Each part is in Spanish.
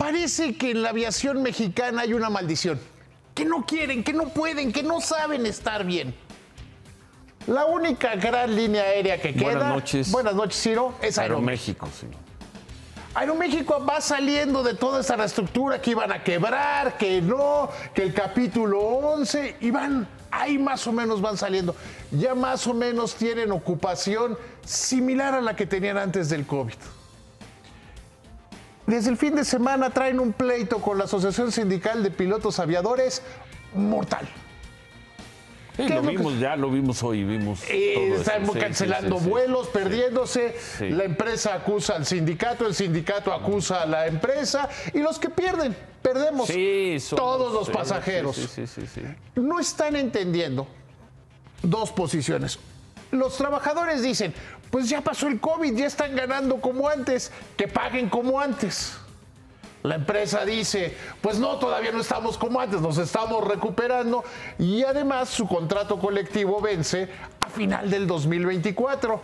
Parece que en la aviación mexicana hay una maldición. Que no quieren, que no pueden, que no saben estar bien. La única gran línea aérea que queda. Buenas noches. Buenas noches, Ciro. Es Aeroméxico. Aeroméxico, sí. Aeroméxico va saliendo de toda esa reestructura que iban a quebrar, que no, que el capítulo 11, y van, ahí más o menos van saliendo. Ya más o menos tienen ocupación similar a la que tenían antes del COVID. Desde el fin de semana traen un pleito con la Asociación Sindical de Pilotos Aviadores mortal. Sí, ¿Qué lo que- vimos ya, lo vimos hoy, vimos. Eh, están sí, cancelando sí, vuelos, perdiéndose. La empresa acusa al sindicato, el sindicato acusa a la empresa y los que pierden, perdemos somos- todos los pasajeros. Sí, sí, sí, sí, sí. No están entendiendo dos posiciones. Los trabajadores dicen, pues ya pasó el COVID, ya están ganando como antes, que paguen como antes. La empresa dice, pues no, todavía no estamos como antes, nos estamos recuperando y además su contrato colectivo vence a final del 2024.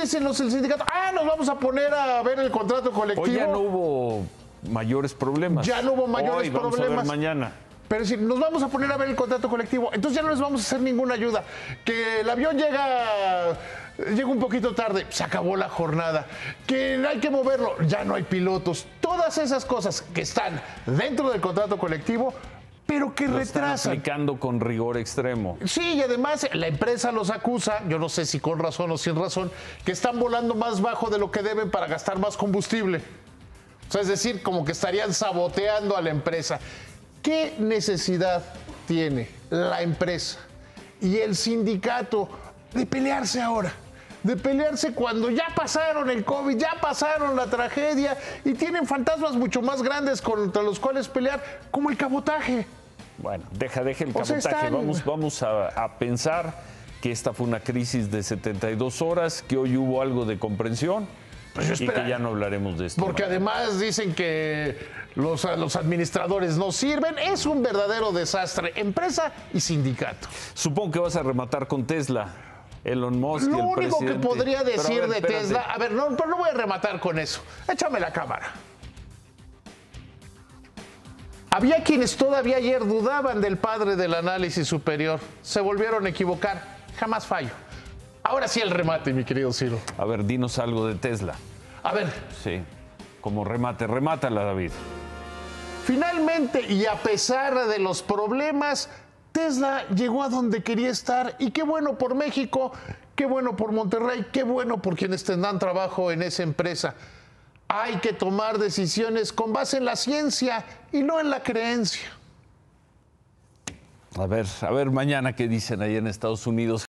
Dicen los del sindicato, ah, nos vamos a poner a ver el contrato colectivo. Hoy ya no hubo mayores problemas. Ya no hubo mayores Hoy vamos problemas. A ver mañana. Pero si nos vamos a poner a ver el contrato colectivo, entonces ya no les vamos a hacer ninguna ayuda. Que el avión llega, llega un poquito tarde, se acabó la jornada. Que hay que moverlo, ya no hay pilotos. Todas esas cosas que están dentro del contrato colectivo, pero que Lo están retrasan. aplicando con rigor extremo. Sí, y además la empresa los acusa, yo no sé si con razón o sin razón, que están volando más bajo de lo que deben para gastar más combustible. O sea, es decir, como que estarían saboteando a la empresa. ¿Qué necesidad tiene la empresa y el sindicato de pelearse ahora? De pelearse cuando ya pasaron el COVID, ya pasaron la tragedia y tienen fantasmas mucho más grandes contra los cuales pelear, como el cabotaje. Bueno, deja, deja el O cabotaje. están- Vamos, vamos a, a pensar que esta fue una crisis de 72 horas, que hoy hubo algo de comprensión Pues yo y espera- que ya no hablaremos de esto. Porque además dicen que los, los administradores no sirven. Es un verdadero desastre, empresa y sindicato. Supongo que vas a rematar con Tesla, Elon Musk. y Lo el único que podría decir ver, de espérate. Tesla, a ver, no, pero no voy a rematar con eso. Échame la cámara. Había quienes todavía ayer dudaban del padre del análisis superior. Se volvieron a equivocar. Jamás fallo. Ahora sí el remate, mi querido Ciro. A ver, dinos algo de Tesla. A ver, Sí, como remate, remátala, David. Finalmente, y a pesar de los problemas, Tesla llegó a donde quería estar y qué bueno por México, qué bueno por Monterrey, qué bueno por quienes tendrán trabajo en esa empresa. Hay que tomar decisiones con base en la ciencia y no en la creencia. A ver, a ver mañana qué dicen ahí en Estados Unidos.